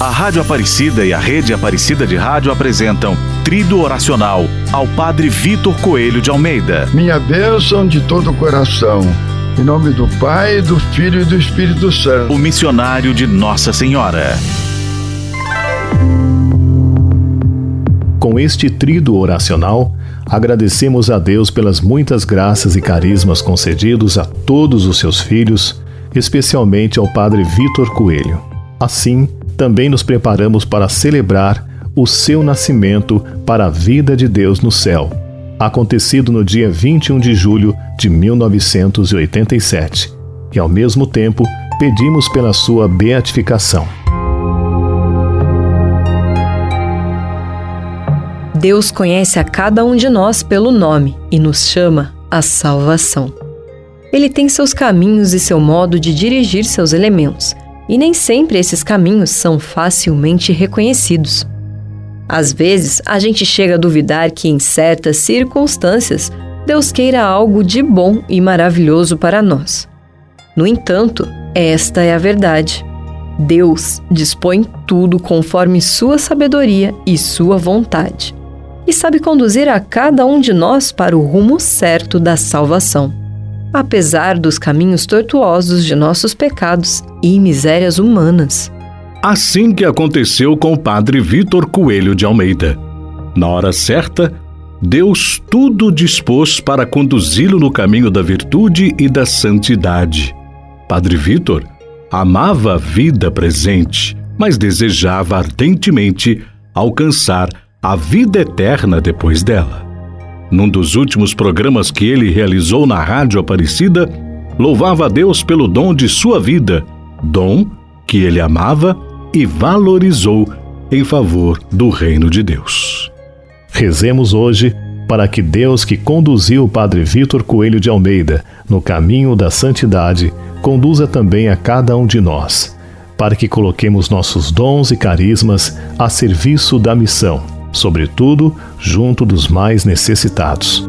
A Rádio Aparecida e a Rede Aparecida de Rádio apresentam Trido Oracional ao Padre Vitor Coelho de Almeida. Minha bênção de todo o coração. Em nome do Pai, do Filho e do Espírito Santo. O missionário de Nossa Senhora. Com este trido oracional, agradecemos a Deus pelas muitas graças e carismas concedidos a todos os seus filhos, especialmente ao Padre Vitor Coelho. Assim, também nos preparamos para celebrar o seu nascimento para a vida de Deus no céu, acontecido no dia 21 de julho de 1987, e ao mesmo tempo pedimos pela sua beatificação. Deus conhece a cada um de nós pelo nome e nos chama à salvação. Ele tem seus caminhos e seu modo de dirigir seus elementos e nem sempre esses caminhos são facilmente reconhecidos. Às vezes, a gente chega a duvidar que, em certas circunstâncias, Deus queira algo de bom e maravilhoso para nós. No entanto, esta é a verdade. Deus dispõe tudo conforme sua sabedoria e sua vontade, e sabe conduzir a cada um de nós para o rumo certo da salvação apesar dos caminhos tortuosos de nossos pecados e misérias humanas. Assim que aconteceu com o padre Vitor Coelho de Almeida. Na hora certa, Deus tudo dispôs para conduzi-lo no caminho da virtude e da santidade. Padre Vitor amava a vida presente, mas desejava ardentemente alcançar a vida eterna depois dela. Num dos últimos programas que ele realizou na Rádio Aparecida, louvava a Deus pelo dom de sua vida, dom que ele amava e valorizou em favor do reino de Deus. Rezemos hoje para que Deus que conduziu o Padre Vitor Coelho de Almeida no caminho da santidade, conduza também a cada um de nós, para que coloquemos nossos dons e carismas a serviço da missão sobretudo junto dos mais necessitados.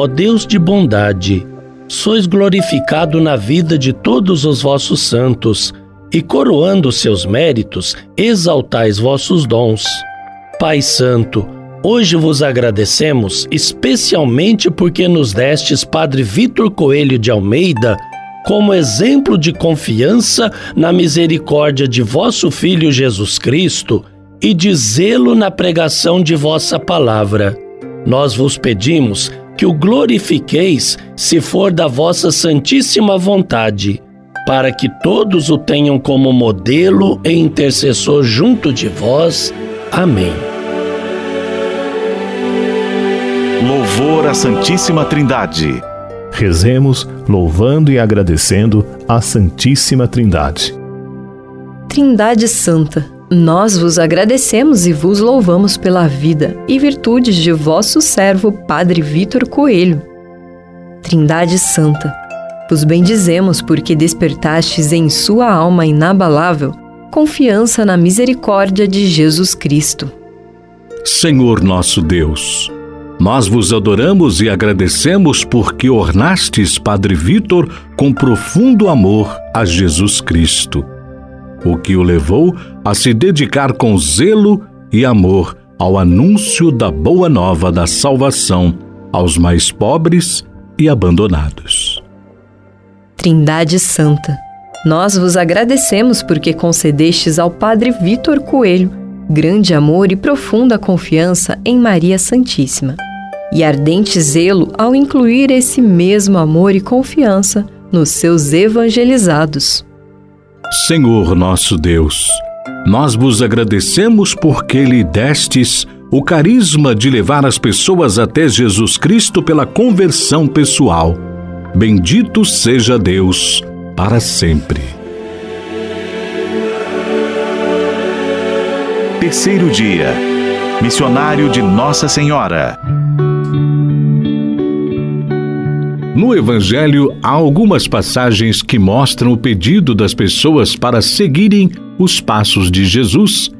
Ó Deus de bondade, sois glorificado na vida de todos os vossos santos, e coroando seus méritos, exaltais vossos dons. Pai Santo, hoje vos agradecemos especialmente porque nos destes Padre Vitor Coelho de Almeida como exemplo de confiança na misericórdia de vosso Filho Jesus Cristo e de zelo na pregação de vossa palavra. Nós vos pedimos que o glorifiqueis se for da vossa santíssima vontade, para que todos o tenham como modelo e intercessor junto de vós. Amém. Louvor à Santíssima Trindade. Rezemos louvando e agradecendo a Santíssima Trindade. Trindade Santa, nós vos agradecemos e vos louvamos pela vida e virtudes de vosso servo Padre Vitor Coelho. Trindade Santa, vos bendizemos porque despertastes em sua alma inabalável confiança na misericórdia de Jesus Cristo. Senhor nosso Deus, nós vos adoramos e agradecemos porque ornastes Padre Vitor com profundo amor a Jesus Cristo, o que o levou a se dedicar com zelo e amor ao anúncio da boa nova da salvação aos mais pobres e abandonados. Trindade Santa, nós vos agradecemos porque concedestes ao Padre Vitor Coelho grande amor e profunda confiança em Maria Santíssima e ardente zelo ao incluir esse mesmo amor e confiança nos seus evangelizados. Senhor nosso Deus, nós vos agradecemos porque lhe destes o carisma de levar as pessoas até Jesus Cristo pela conversão pessoal. Bendito seja Deus para sempre. Terceiro dia. Missionário de Nossa Senhora. No Evangelho, há algumas passagens que mostram o pedido das pessoas para seguirem os passos de Jesus,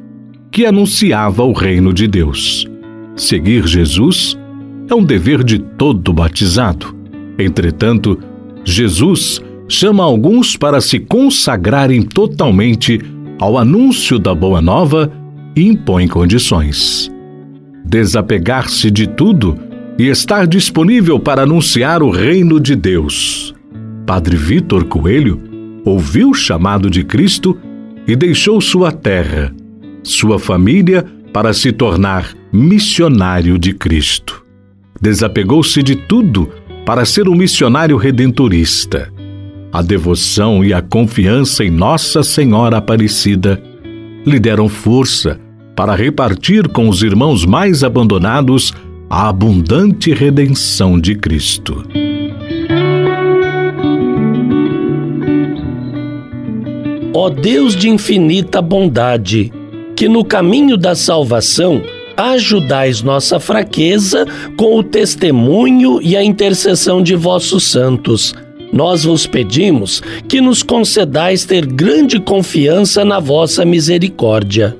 que anunciava o reino de Deus. Seguir Jesus é um dever de todo batizado. Entretanto, Jesus chama alguns para se consagrarem totalmente ao anúncio da Boa Nova e impõe condições. Desapegar-se de tudo e estar disponível para anunciar o reino de Deus. Padre Vitor Coelho ouviu o chamado de Cristo e deixou sua terra, sua família, para se tornar missionário de Cristo. Desapegou-se de tudo para ser um missionário redentorista. A devoção e a confiança em Nossa Senhora Aparecida lhe deram força para repartir com os irmãos mais abandonados a abundante redenção de Cristo. Ó Deus de infinita bondade, que no caminho da salvação ajudais nossa fraqueza com o testemunho e a intercessão de vossos santos. Nós vos pedimos que nos concedais ter grande confiança na vossa misericórdia.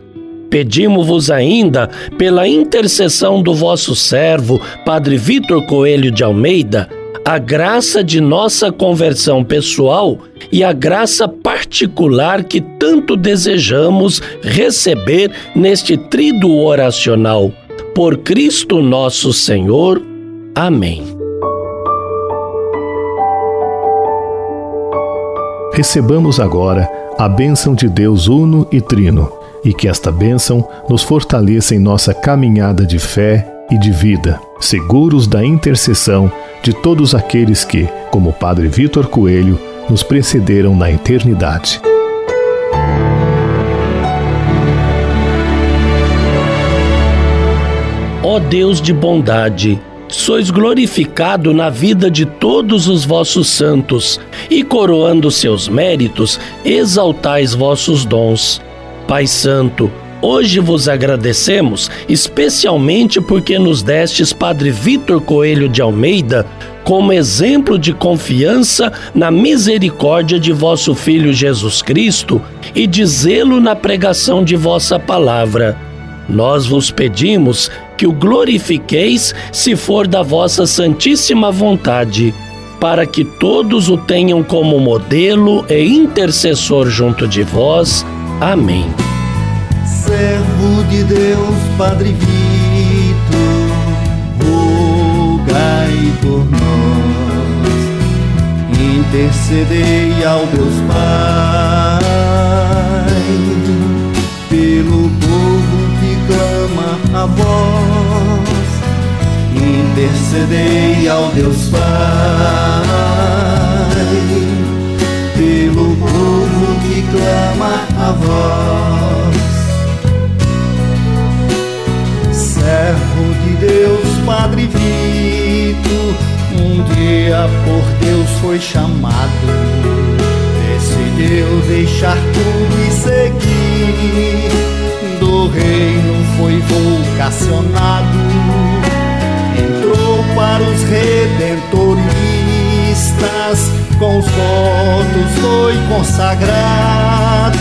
Pedimos-vos ainda, pela intercessão do vosso servo, Padre Vitor Coelho de Almeida, a graça de nossa conversão pessoal e a graça particular que tanto desejamos receber neste trido oracional. Por Cristo nosso Senhor. Amém. Recebamos agora a bênção de Deus Uno e Trino, e que esta bênção nos fortaleça em nossa caminhada de fé e de vida, seguros da intercessão de todos aqueles que, como o Padre Vitor Coelho, nos precederam na eternidade. Ó Deus de bondade, sois glorificado na vida de todos os vossos santos, e coroando seus méritos, exaltais vossos dons. Pai Santo, Hoje vos agradecemos, especialmente porque nos destes Padre Vitor Coelho de Almeida como exemplo de confiança na misericórdia de vosso Filho Jesus Cristo e de zelo na pregação de vossa palavra. Nós vos pedimos que o glorifiqueis se for da vossa santíssima vontade, para que todos o tenham como modelo e intercessor junto de vós. Amém servo de Deus, Padre Vitor, rogai por nós, intercedei ao Deus Pai, pelo povo que clama a voz, intercedei ao Deus Pai, pelo povo que clama a voz. Padre Vito, um dia por Deus foi chamado. Decidiu deixar tudo e seguir. Do reino foi vocacionado. Entrou para os redentoristas, com os votos foi consagrado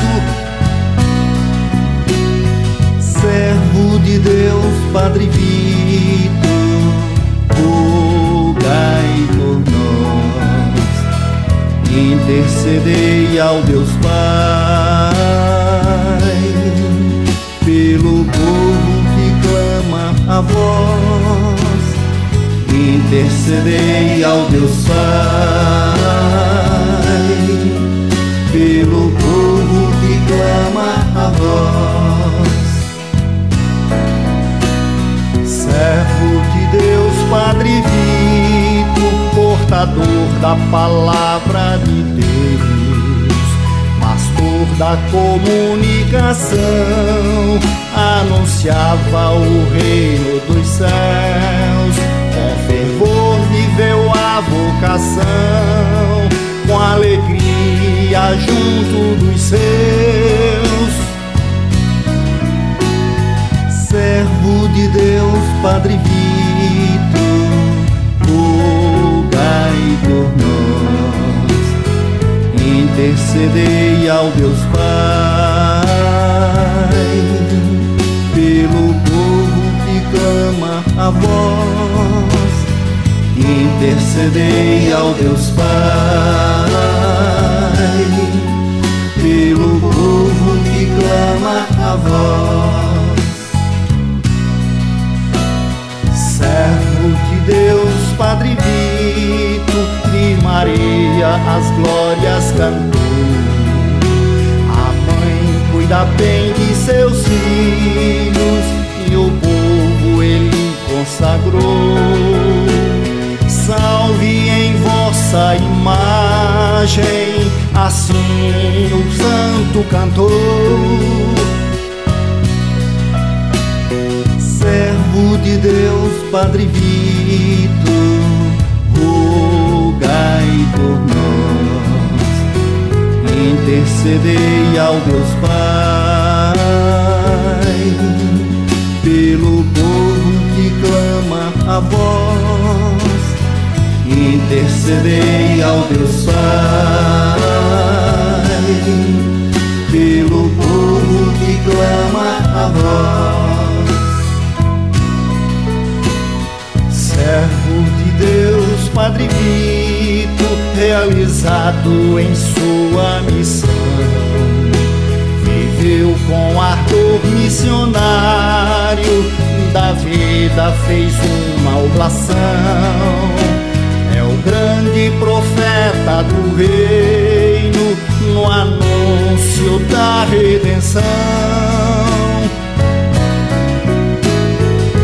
servo de Deus, Padre Vitor, intercedei ao Deus Pai, pelo povo que clama a voz, intercedei ao Deus Pai, portador da palavra de Deus, pastor da comunicação, anunciava o reino dos céus, com fervor viveu a vocação, com alegria junto dos seus. Servo de Deus, Padre Vitor, intercedei ao Deus Pai, pelo povo que clama a voz, intercedei ao Deus Pai imagem, assim o santo cantor. Servo de Deus, Padre Vito, rogai por nós, intercedei ao Deus Pai, pelo povo que clama a voz intercedei ao Deus Pai pelo povo que clama a vós. Servo de Deus, Padre Vito, realizado em sua missão, viveu com ardor missionário, da vida fez uma oblação grande profeta do reino no anúncio da redenção.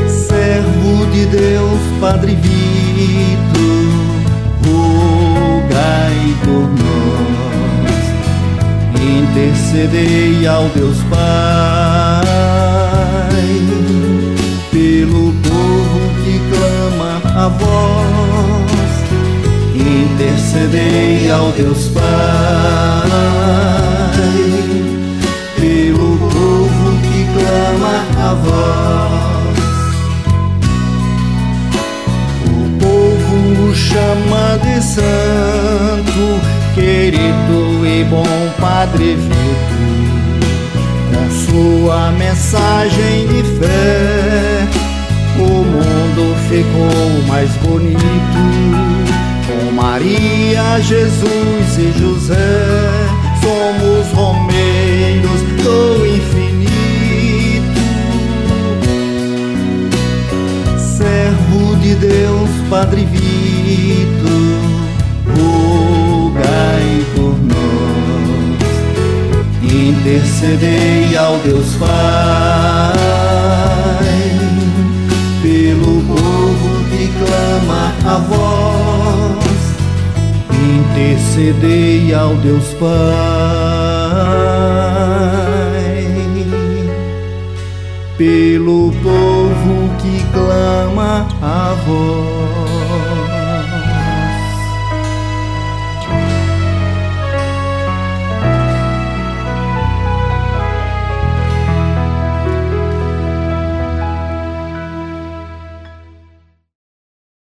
Servo de Deus, Padre Vito, rogai por nós, intercedei ao Deus Pai pelo povo que clama a voz intercedei ao Deus Pai pelo povo que clama a voz. O povo chama de santo, querido e bom Padre Vito, com sua mensagem de fé. O mundo ficou mais bonito Maria, Jesus e José, somos romeiros do infinito. Servo de Deus, Padre Vito, rogai por nós, intercedei ao Deus Pai intercedei ao Deus Pai pelo povo que clama a voz.